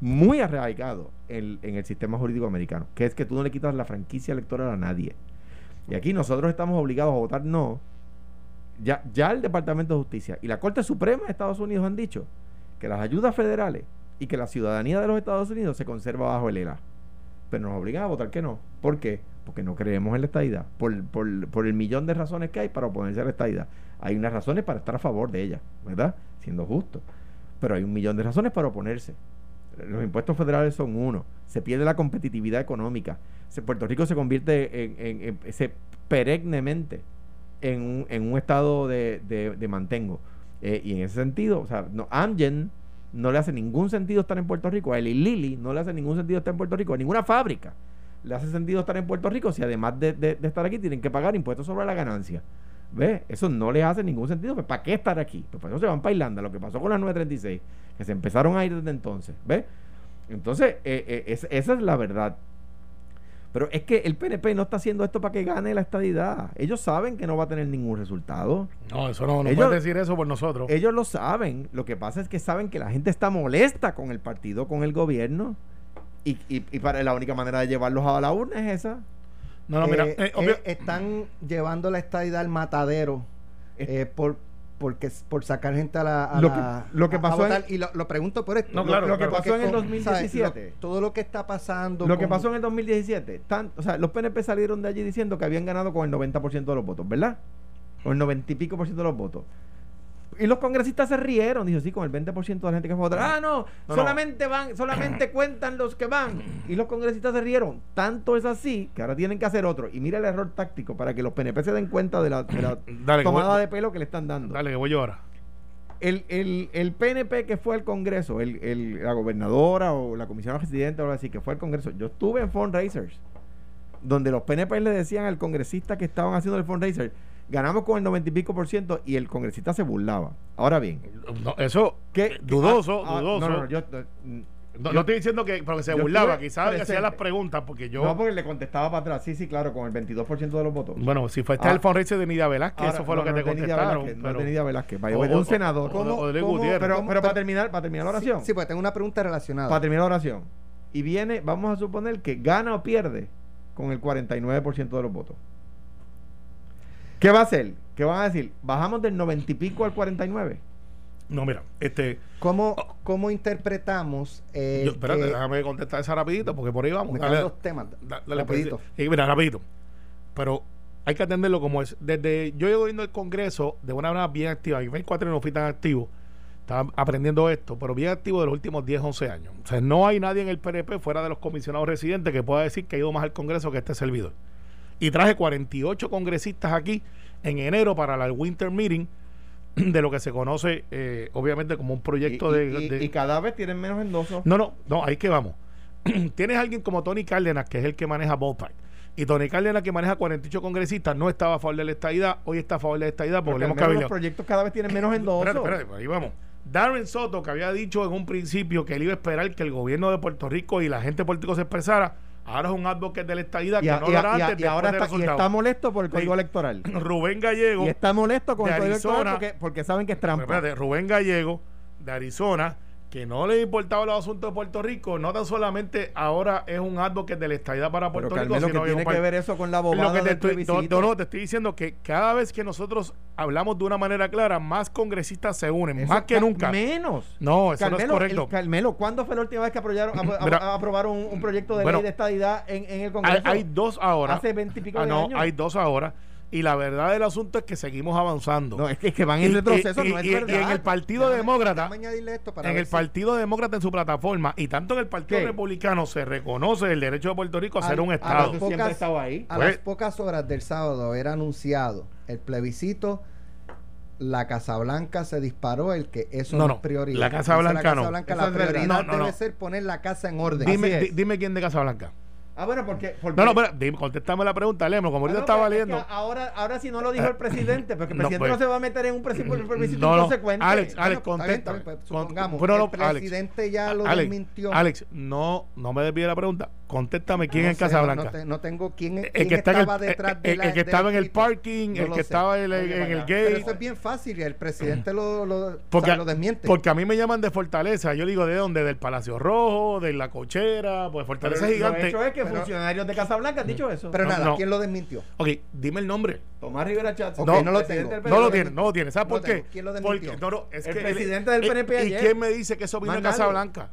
muy arraigado en, el sistema jurídico americano, que es que tú no le quitas la franquicia electoral a nadie. Y aquí nosotros estamos obligados a votar no. Ya, ya el Departamento de Justicia y la Corte Suprema de Estados Unidos han dicho que las ayudas federales y que la ciudadanía de los Estados Unidos se conserva bajo el ELA. Pero nos obligan a votar que no. ¿Por qué? Porque no creemos en la estadidad. Por, por, por el millón de razones que hay para oponerse a la estadidad. Hay unas razones para estar a favor de ella, ¿verdad? Siendo justo. Pero hay un millón de razones para oponerse los impuestos federales son uno, se pierde la competitividad económica, Puerto Rico se convierte en, perennemente en un, en un estado de, de, mantengo. Eh, y en ese sentido, o sea, no, Amgen no le hace ningún sentido estar en Puerto Rico, a Eli Lilly no le hace ningún sentido estar en Puerto Rico, a ninguna fábrica le hace sentido estar en Puerto Rico si además de, de estar aquí tienen que pagar impuestos sobre la ganancia. ¿Ves? Eso no les hace ningún sentido. Pues, ¿Para qué estar aquí? Pues por eso se van para Irlanda. Lo que pasó con las 936, que se empezaron a ir desde entonces. ¿Ves? Entonces, eh, eh, esa es la verdad. Pero es que el PNP no está haciendo esto para que gane la estadidad. Ellos saben que no va a tener ningún resultado. No, eso no, no puedes decir eso por nosotros. Ellos lo saben. Lo que pasa es que saben que la gente está molesta con el partido, con el gobierno. Y, y, y para la única manera de llevarlos a la urna es esa. No, no, mira. Eh, eh, están llevando la estadidad al matadero eh, por porque por sacar gente a la lo, que, lo que pasó y lo, pregunto por esto. Lo, que pasó en el 2017 todo lo que está pasando lo que pasó en el 2017 o sea los PNP salieron de allí diciendo que habían ganado con el 90% de los votos ¿verdad? con el 90 y pico por ciento de los votos y los congresistas se rieron. Dijo, sí, con el 20% de la gente que fue a Ah, no, solamente van, solamente cuentan los que van. Y los congresistas se rieron. Tanto es así que ahora tienen que hacer otro. Y mira el error táctico para que los PNP se den cuenta de la, tomada de pelo que le están dando. Dale, que voy yo ahora. El, el, el, PNP que fue al Congreso, el, el, la gobernadora o la comisión residente o algo así, que fue al Congreso, yo estuve en fundraisers, donde los PNP le decían al congresista que estaban haciendo el fundraiser, ganamos con el 90 y pico por ciento y el congresista se burlaba. Ahora bien, eso ¿qué, dudoso, ah, ah, dudoso. No, no, yo, no, estoy diciendo que porque se burlaba, quizás hacía las preguntas porque yo. No, porque le contestaba para atrás. Sí, sí, claro, con el 22% de los votos. Bueno, si fue este el fundraiser de Nidia Velázquez, eso fue lo que te contestaron. Velázquez, pero, no de Nidia Velázquez, o, un senador. ¿Cómo, o, pero, pero para terminar, para terminar la oración. Sí, sí, pues tengo una pregunta relacionada. Para terminar la oración. Y viene, vamos a suponer que gana o pierde con el 49% de los votos. ¿Qué va a hacer? ¿Qué van a decir? ¿Bajamos del 90 y pico al 49? No, mira, este. ¿Cómo, cómo interpretamos. Eh, espérate, déjame contestar esa rapidito, porque por ahí vamos. Dale, dos temas. Dale, pues, rapidito. mira, rapidito. Pero hay que atenderlo como es. Desde yo llevo viendo el Congreso de una manera bien activa. Y cuatro no fui tan activo. Estaba aprendiendo esto, pero bien activo de los últimos 10, 11 años. O sea, no hay nadie en el PNP fuera de los comisionados residentes que pueda decir que ha ido más al Congreso que este servidor y traje 48 congresistas aquí en enero para la Winter Meeting de lo que se conoce eh, obviamente como un proyecto de, y, cada vez tienen menos endosos. No, no, no, ahí que vamos. Tienes alguien como Tony Cárdenas, que es el que maneja Ballpark. Y Tony Cárdenas, que maneja 48 congresistas, no estaba a favor de la estadidad, hoy está a favor de la estadidad porque los proyectos cada vez tienen menos endosos. Espérate, espérate, ahí vamos. Darren Soto, que había dicho en un principio que él iba a esperar que el gobierno de Puerto Rico y la gente política se expresara, Ahora es un advocate de la estadía que no lo hará antes. Y, ahora está, y está, molesto por el código electoral. Rubén Gallego. Y está molesto con el código electoral porque, porque, saben que es trampa. Espérate, Rubén Gallego de Arizona que no le importaba los asuntos de Puerto Rico, no tan solamente ahora es un advocate de la estadidad para Puerto Rico, sino que tiene que ver eso con la bobada que te no, no, te estoy diciendo que cada vez que nosotros hablamos de una manera clara, más congresistas se unen, más que nunca. Menos. No, eso no es correcto. Carmelo, ¿cuándo fue la última vez que aprobaron, aprobaron un, proyecto de ley de estadidad en, el Congreso? Hay, dos ahora. Hace veintipico ah, de años. Hay dos ahora y la verdad del asunto es que seguimos avanzando. No, es que, van en retroceso, no es verdad. Y en el Partido Demócrata, en el Partido Demócrata en su plataforma, y tanto en el Partido Republicano se reconoce el derecho de Puerto Rico a ser un Estado. A, las pocas, ahí. a las pues- pocas horas del sábado era anunciado el plebiscito la Casa Blanca se disparó el que eso no, es prioridad. La Casa Blanca no. la prioridad debe ser poner la casa en orden. Dime, dime quién de Casa Blanca. Ah, bueno, porque. no, no, pero contéstame la pregunta, Lemo, como ahorita estaba leyendo. ahora, ahora sí no lo dijo el presidente, porque el presidente no, pues, se va a meter en un presupuesto no, inconsecuente. Alex, Alex, contéstame. Pues, supongamos, el presidente ya lo desmintió. Alex, no, no me desvíe la pregunta. Contéstame quién es en Casablanca. No, no, tengo quién, el que estaba detrás de la, El que estaba en el parking, el que estaba en el gate. Pero eso es bien fácil y el presidente lo, lo, porque, lo desmiente. Porque a mí me llaman de Fortaleza. Yo digo, ¿de dónde? Del Palacio Rojo, de la cochera, pues Fortaleza gigante. Lo hecho es que funcionarios de Blanca han dicho eso. Pero nada, ¿quién lo desmintió? Ok, dime el nombre. Tomás Rivera Chatz. no, no lo tengo. No lo tiene, no lo tiene. ¿Sabes por qué? ¿Quién lo desmintió? Porque, no, no, es el que presidente del PNP ¿Y quién me dice que eso vino de Casa Blanca?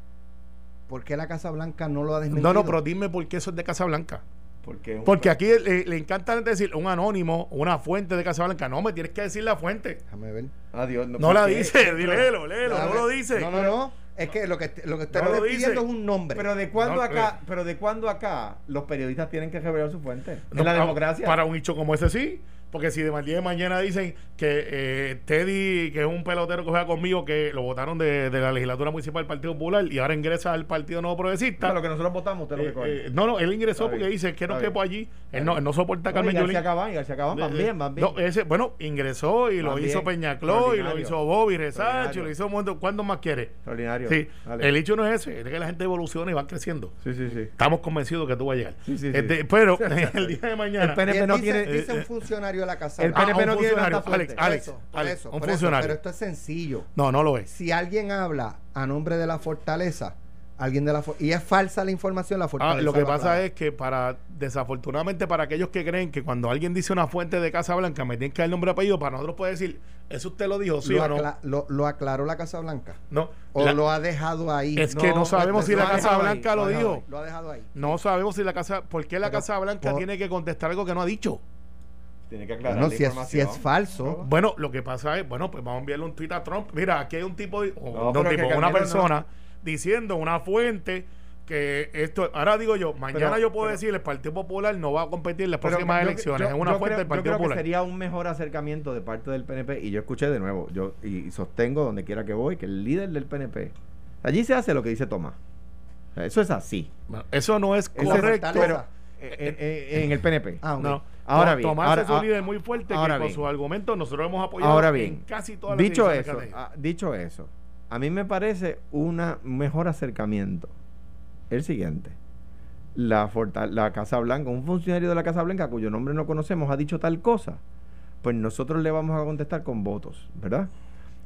¿Por qué la Casa Blanca no lo ha desmentido? No, no, pero dime por qué eso es de Casa Blanca. Porque, Porque aquí le, le, encanta decir un anónimo, una fuente de Casa Blanca. No, me tienes que decir la fuente. Déjame ver. Adiós. No, no la dice, léelo, léelo, no lo dice. No, no, no. Es que lo que, lo que usted no pidiendo es un nombre. Pero de cuándo acá, pero de cuándo acá los periodistas tienen que revelar su fuente. en la democracia. Para un hecho como ese sí. Porque si de mal día de mañana dicen que eh, Teddy, que es un pelotero que juega conmigo, que lo votaron de, la legislatura municipal del Partido Popular y ahora ingresa al Partido Nuevo Progresista. lo que nosotros votamos, usted lo que eh, No, no, él ingresó porque dice que no quepo allí. Él no, él no soporta a Carmen Yulín. García Cabán, van bien, van bien. No, ese, bueno, ingresó y lo hizo Peñacló y lo hizo Bobby Resacho, lo hizo un montón. ¿Cuándo más quiere? Extraordinario. Sí, el hecho no es ese, es que la gente evoluciona y va creciendo. Sí, sí, sí. Estamos convencidos que tú vas a llegar. Sí, sí, este, pero el día de mañana. El PNP no tiene. Dice un funcionario la Casa. El PNP ah, no tiene. Alex, Alex, Alex, un funcionario. pero esto es sencillo. No, no lo es. Si alguien habla a nombre de la fortaleza, alguien de la y es falsa la información la fortaleza ah, lo que pasa es que para desafortunadamente para aquellos que creen que cuando alguien dice una fuente de Casa Blanca me tienen que dar el nombre y apellido para nosotros puede decir eso usted lo dijo sí lo o no lo, aclaró la Casa Blanca. No o lo ha dejado ahí. Es que no sabemos si la Casa Blanca lo, dijo. lo ha dejado ahí. No sabemos si la Casa ¿por qué la Casa Blanca tiene que contestar algo que no ha dicho tiene que aclarar bueno, si, es, si es falso. Bueno, lo que pasa es, bueno, pues vamos a enviarle un tweet a Trump. Mira, aquí hay un tipo, una persona diciendo, una fuente que esto, ahora digo yo, mañana yo puedo decir el Partido Popular no va a competir en las próximas elecciones, es una fuente del Partido Popular. sería un mejor acercamiento de parte del PNP y yo escuché de nuevo, yo y sostengo donde quiera que voy que el líder del PNP allí se hace lo que dice Tomás. Eso es así. eso no es correcto. pero eh, eh, eh, en el PNP. Ah, no. Ahora bien, Tomás ahora, es un líder muy fuerte que con sus argumentos nosotros hemos apoyado ahora bien, en casi todas las dicho eso, ah, dicho eso, a mí me parece un mejor acercamiento el siguiente. La, la Casa Blanca, un funcionario de la Casa Blanca cuyo nombre no conocemos ha dicho tal cosa, pues nosotros le vamos a contestar con votos, ¿verdad?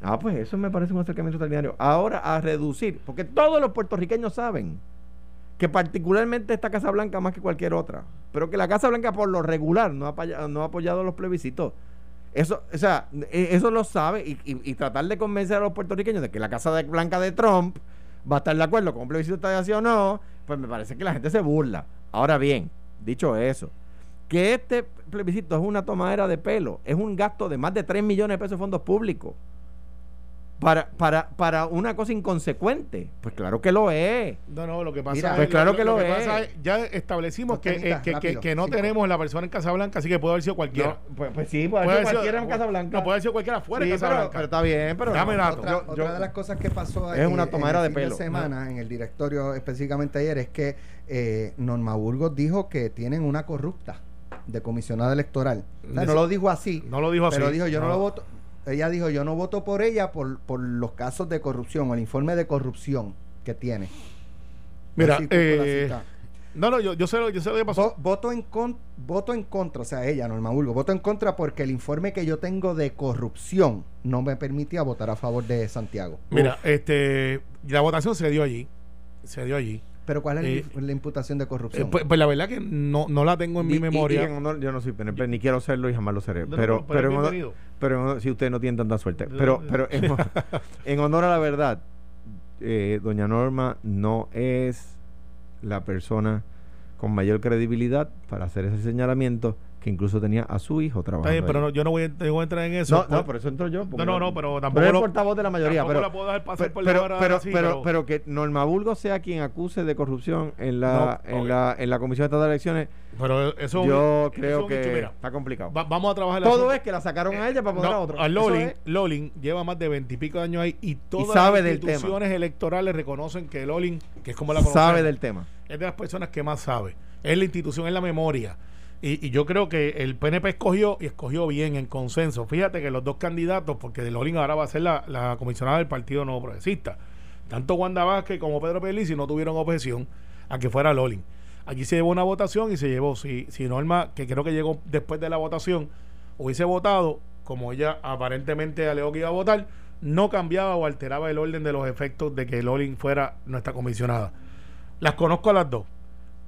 Ah, pues eso me parece un acercamiento extraordinario. Ahora a reducir, porque todos los puertorriqueños saben que particularmente esta Casa Blanca más que cualquier otra, pero que la Casa Blanca por lo regular no ha apoyado, los plebiscitos. Eso, o sea, e, eso lo sabe y, y, tratar de convencer a los puertorriqueños de que la Casa Blanca de Trump va a estar de acuerdo con un plebiscito está así o no, pues me parece que la gente se burla. Ahora bien, dicho eso, que este plebiscito es una tomadera de pelo, es un gasto de más de 3 millones de pesos de fondos públicos para, para, para una cosa inconsecuente. Pues claro que lo es. No, no, lo que pasa es. Pues claro que lo, es. Ya establecimos que, que, que, no tenemos la persona en Casablanca, así que puede haber sido cualquiera. pues, pues, sí, puede, haber sido cualquiera en Casablanca. No, puede haber sido cualquiera fuera de Casablanca. Pero, está bien, pero. Dame. Otra, otra de las cosas que pasó es una tomadera de pelo. semana, en el directorio específicamente ayer, es que eh, Norma Burgos dijo que tienen una corrupta de comisionada electoral. no lo dijo así. No lo dijo así. Pero dijo, yo no lo voto ella dijo, yo no voto por ella por, por los casos de corrupción o el informe de corrupción que tiene. Mira, eh, no, no, yo, yo, sé, yo sé lo que pasó. voto, en voto en contra, o sea, ella, Norma Burgo, voto en contra porque el informe que yo tengo de corrupción no me permitía votar a favor de Santiago. Mira, este, la votación se dio allí, se dio allí. Pero ¿cuál es eh, la imputación de corrupción? Eh, pues, pues, la verdad que no, no la tengo en mi memoria. yo no soy PNP, ni quiero serlo y jamás lo seré. pero, pero, pero, si ustedes no tienen tanta suerte. Pero, pero en, honor a la verdad, eh, doña Norma no es la persona con mayor credibilidad para hacer ese señalamiento que incluso tenía a su hijo trabajando. pero yo no voy, a, entrar en eso. No, no, por eso entro yo. No, no, no, pero tampoco. Pero es portavoz de la mayoría. Pero, la puedo dejar pasar por pero, pero, pero, pero, que Norma Burgo sea quien acuse de corrupción en la, en, la, en la Comisión Estatal de Elecciones. Pero eso yo creo que está complicado. vamos a trabajar. Todo es que la sacaron a ella para poner a otro. A Lolin, Lolin lleva más de veintipico de años ahí y todas las instituciones electorales reconocen que Lolin, que es como la conocen, sabe del tema. Es de las personas que más sabe. Es la institución, es la memoria y, yo creo que el PNP escogió y escogió bien en consenso. Fíjate que los dos candidatos, porque de Lolin ahora va a ser la, comisionada del Partido Nuevo Progresista, tanto Wanda Vázquez como Pedro Pelici no tuvieron objeción a que fuera Lolin. Aquí se llevó una votación y se llevó. Si, si Norma, que creo que llegó después de la votación, hubiese votado como ella aparentemente alegó que iba a votar, no cambiaba o alteraba el orden de los efectos de que Lolin fuera nuestra comisionada. Las conozco a las dos.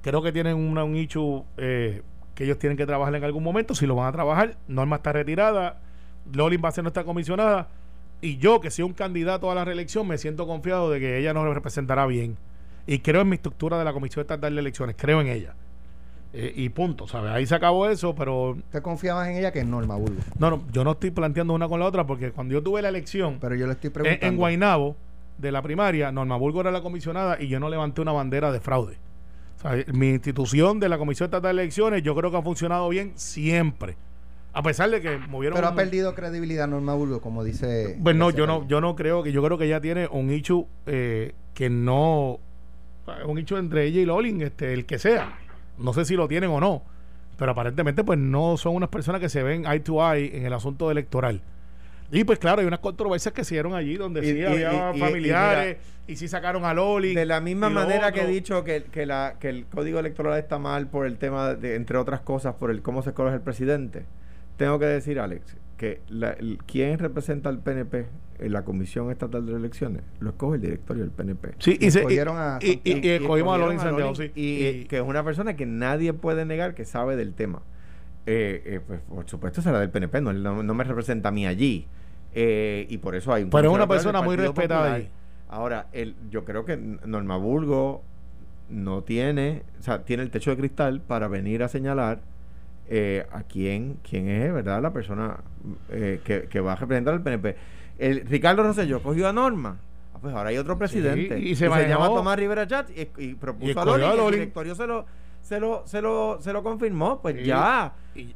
Creo que tienen una, un nicho eh, que ellos tienen que trabajar en algún momento. Si lo van a trabajar, Norma está retirada, Lolin va a ser nuestra comisionada. Y yo, que soy un candidato a la reelección, me siento confiado de que ella nos representará bien. Y creo en mi estructura de la Comisión Estatal de Elecciones, creo en ella. Eh, y punto, ¿sabes? Ahí se acabó eso, pero... ¿Te confiabas en ella que en Norma Burgo? No, no, yo no estoy planteando una con la otra porque cuando yo tuve la elección... Pero yo le estoy preguntando... En, en Guainabo, de la primaria, Norma Burgo era la comisionada y yo no levanté una bandera de fraude mi institución de la Comisión Estatal de Elecciones yo creo que ha funcionado bien siempre. A pesar de que movieron. Pero ha perdido credibilidad Norma Bulgo, como dice. Pues no, yo no, yo no creo que. Yo creo que ella tiene un hecho eh, que no. Un hecho entre ella y Lolin, este, el que sea. No sé si lo tienen o no. Pero aparentemente, pues no son unas personas que se ven eye to eye en el asunto electoral. Y pues claro, hay unas controversias que se dieron allí donde sí había familiares y, sí sacaron a Loli. De la misma manera que he dicho que, que, la, que el código electoral está mal por el tema, de, entre otras cosas, por el cómo se escoge el presidente. Tengo que decir, Alex, que la, quién representa al PNP en la Comisión Estatal de Elecciones lo escoge el directorio del PNP. Sí, y, se, a, y, escogimos a Loli Santiago, sí. Y, que es una persona que nadie puede negar que sabe del tema. Eh, eh, pues por supuesto será del PNP, no, no me representa a mí allí. Eh, y por eso hay un Pero es una persona muy respetada ahí. Ahora, el, yo creo que Norma Burgo no tiene, o sea, tiene el techo de cristal para venir a señalar eh, a quién, quién es, ¿verdad? La persona eh, que, va a representar al PNP. El, Ricardo Rosselló cogió a Norma. Ah, pues ahora hay otro presidente. y, se, llama Tomás Rivera Chat y, propuso a Loli, el directorio se lo se lo, se lo, se lo confirmó, pues ya. Y,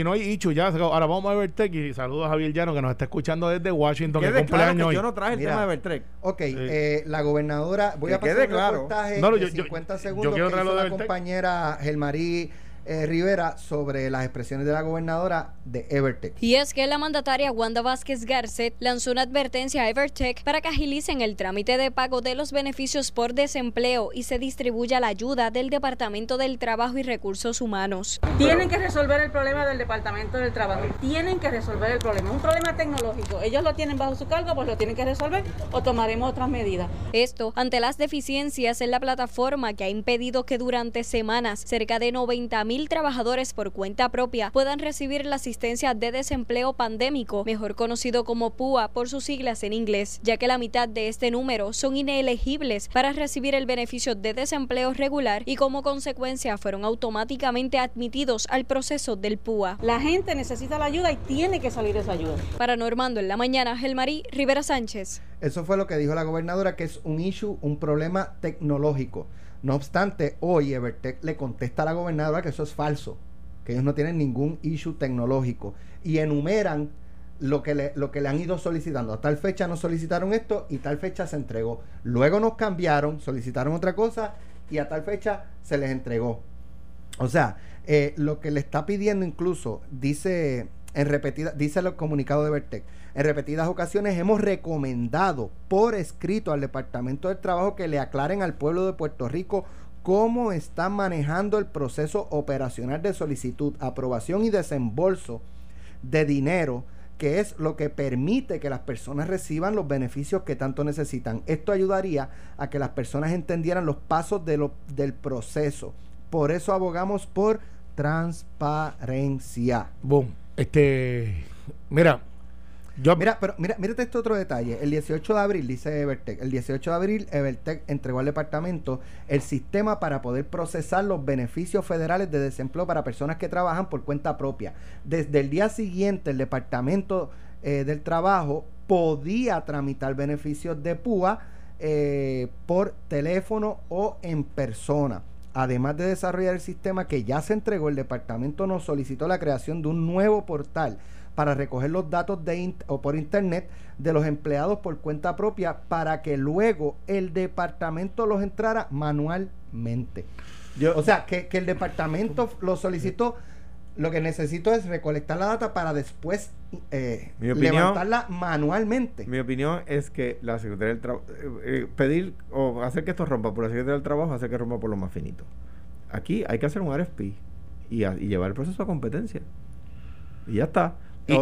y, no hay dicho ya. Ahora vamos a Evertech y saludos a Javier Llano que nos está escuchando desde Washington. Que cumpleaños Yo no traje el tema de Evertech. Ok, eh, la gobernadora, voy a pasar un reportaje no, de 50 segundos que hizo la compañera Gelmarí eh, Rivera sobre las expresiones de la gobernadora de Evertech. Y es que la mandataria Wanda Vázquez Garcet lanzó una advertencia a Evertech para que agilicen el trámite de pago de los beneficios por desempleo y se distribuya la ayuda del Departamento del Trabajo y Recursos Humanos. Tienen que resolver el problema del Departamento del Trabajo, tienen que resolver el problema, un problema tecnológico. Ellos lo tienen bajo su cargo, pues lo tienen que resolver o tomaremos otras medidas. Esto ante las deficiencias en la plataforma que ha impedido que durante semanas cerca de 90 mil mil trabajadores por cuenta propia puedan recibir la asistencia de desempleo pandémico, mejor conocido como PUA por sus siglas en inglés, ya que la mitad de este número son inelegibles para recibir el beneficio de desempleo regular y como consecuencia fueron automáticamente admitidos al proceso del PUA. La gente necesita la ayuda y tiene que salir esa ayuda. Para Normando en la mañana, Gelmarí Rivera Sánchez. Eso fue lo que dijo la gobernadora, que es un issue, un problema tecnológico. No obstante, hoy Evertech le contesta a la gobernadora que eso es falso, que ellos no tienen ningún issue tecnológico y enumeran lo que, le, lo que le han ido solicitando. A tal fecha nos solicitaron esto y tal fecha se entregó. Luego nos cambiaron, solicitaron otra cosa y a tal fecha se les entregó. O sea, eh, lo que le está pidiendo incluso, dice en repetida, dice el comunicado de Vertec, en repetidas ocasiones hemos recomendado por escrito al Departamento del Trabajo que le aclaren al pueblo de Puerto Rico cómo están manejando el proceso operacional de solicitud, aprobación y desembolso de dinero, que es lo que permite que las personas reciban los beneficios que tanto necesitan. Esto ayudaría a que las personas entendieran los pasos de lo, del proceso. Por eso abogamos por transparencia. Boom. Este, mira, yo, mira, pero mira, mírate este otro detalle. El 18 de abril, dice Evertech, el 18 de abril, Evertech entregó al departamento el sistema para poder procesar los beneficios federales de desempleo para personas que trabajan por cuenta propia. Desde el día siguiente, el departamento eh, del trabajo podía tramitar beneficios de PUA eh, por teléfono o en persona. Además de desarrollar el sistema que ya se entregó, el departamento nos solicitó la creación de un nuevo portal para recoger los datos de o por internet de los empleados por cuenta propia para que luego el departamento los entrara manualmente. o sea, que, que el departamento lo solicitó lo que necesito es recolectar la data para después eh, levantarla manualmente. Mi opinión es que la Secretaría del Trabajo, eh, eh, pedir o hacer que esto rompa por la Secretaría del Trabajo, hacer que rompa por lo más finito. Aquí hay que hacer un RFP y, llevar el proceso a competencia. Y ya está. ¿Y,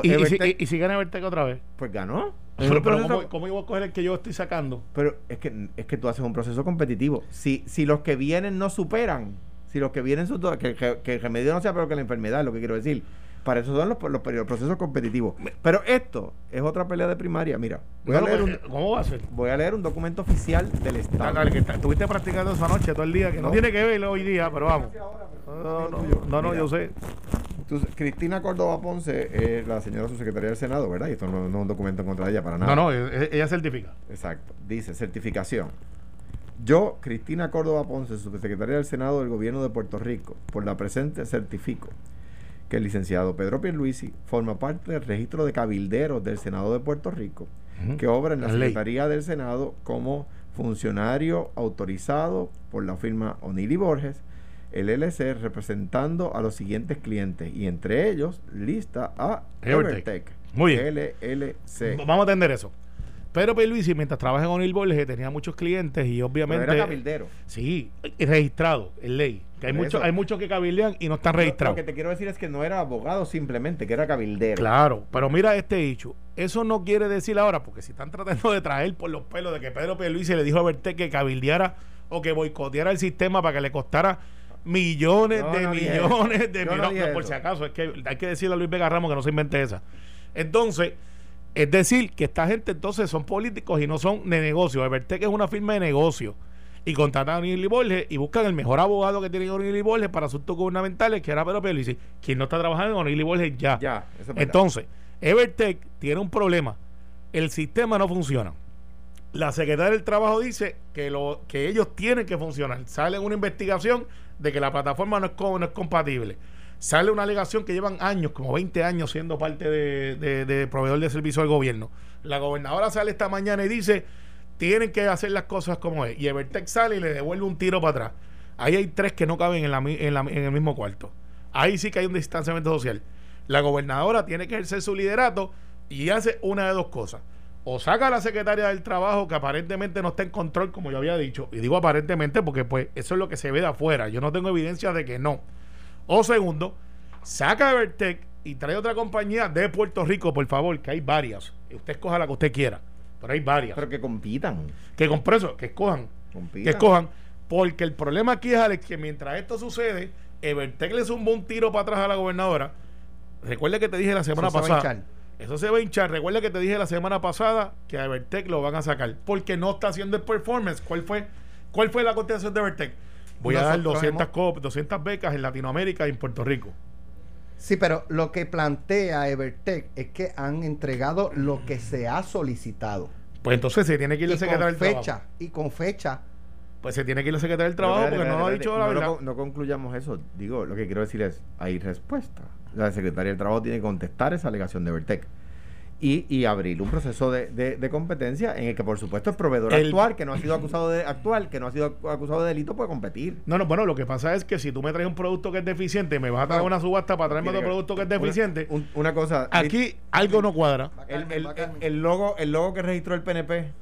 y, si, gana Evertec otra vez? Pues ganó. Pero, ¿cómo, ¿cómo, iba a coger el que yo estoy sacando? Pero es que, es que tú haces un proceso competitivo. Si, si los que vienen no superan si los que vienen son todos, que, que, el remedio no sea peor que la enfermedad, es lo que quiero decir. Para eso son los, los, procesos competitivos. Pero esto es otra pelea de primaria. Mira, voy a leer un, ¿cómo va a ser? Voy a leer un documento oficial del Estado. que estuviste practicando esa noche todo el día, que no, tiene que ver hoy día, pero vamos. No, no, no, yo sé. Cristina Córdoba Ponce es la señora subsecretaria del Senado, ¿verdad? Y esto no, no, es un documento en contra de ella para nada. No, no, ella certifica. Exacto. Dice certificación. Yo, Cristina Córdoba Ponce, subsecretaria del Senado del Gobierno de Puerto Rico, por la presente certifico que el licenciado Pedro Pierluisi forma parte del registro de cabilderos del Senado de Puerto Rico, que obra en la, Secretaría del Senado como funcionario autorizado por la firma O'Neill Borges, el LC representando a los siguientes clientes y entre ellos lista a Evertech. Muy bien. LLC. Vamos a atender eso. Pedro Pierluisi, mientras trabaja en O'Neill Borges, tenía muchos clientes y obviamente... Pero era cabildero. Sí, registrado en ley. Que hay muchos hay muchos que cabildean y no están registrados. Lo que te quiero decir es que no era abogado simplemente, que era cabildero. Claro, pero mira este hecho. Eso no quiere decir ahora, porque si están tratando de traer por los pelos de que Pedro Pierluisi le dijo a Berté que cabildeara o que boicoteara el sistema para que le costara millones de millones de millones. por si acaso, es que hay que decirle a Luis Vega Ramos que no se invente esa. Entonces es decir, que esta gente entonces son políticos y no son de negocio. que es una firma de negocio. Y contratan a O'Neill Borges y buscan el mejor abogado que tiene O'Neill Borges para asuntos gubernamentales, que era Pedro dice quien no está trabajando en O'Neill Borges ya. ya entonces, Evertech tiene un problema. El sistema no funciona. La secretaria del Trabajo dice que, lo, que ellos tienen que funcionar. Sale una investigación de que la plataforma no es, no es compatible sale una alegación que llevan años, como 20 años siendo parte de, proveedor de servicio al gobierno. La gobernadora sale esta mañana y dice, tienen que hacer las cosas como es. Y Evertech sale y le devuelve un tiro para atrás. Ahí hay tres que no caben en, en el mismo cuarto. Ahí sí que hay un distanciamiento social. La gobernadora tiene que ejercer su liderato y hace una de dos cosas. O saca a la secretaria del trabajo que aparentemente no está en control, como yo había dicho. Y digo aparentemente porque pues eso es lo que se ve de afuera. Yo no tengo evidencia de que no o segundo, saca Evertech y trae otra compañía de Puerto Rico, por favor, que hay varias. Usted escoja la que usted quiera, pero hay varias. Pero que compitan. Que con preso, que escojan. Que escojan. Porque el problema aquí es, Alex, que mientras esto sucede, Evertech le sumó un tiro para atrás a la gobernadora. Recuerda que te dije la semana pasada. Eso se va a hinchar. Recuerda que te dije la semana pasada que a Evertech lo van a sacar. Porque no está haciendo el performance. ¿Cuál fue, cuál fue la contestación de Evertech? Voy a dar 200, 200 becas en Latinoamérica y en Puerto Rico. Sí, pero lo que plantea Evertech es que han entregado lo que se ha solicitado. Pues entonces se tiene que ir el secretario del fecha, Y con fecha. Pues se tiene que ir el secretario del trabajo porque no lo ha dicho la verdad. No, concluyamos eso. Digo, lo que quiero decir es, hay respuesta. La secretaria del trabajo tiene que contestar esa alegación de Evertech y, abrir un proceso de, competencia en el que por supuesto el proveedor actual que no ha sido acusado de actual que no ha sido acusado de delito puede competir. No no bueno lo que pasa es que si tú me traes un producto que es deficiente me vas a traer una subasta para traerme otro producto que es deficiente. una, cosa aquí algo no cuadra. el, logo el logo que registró el PNP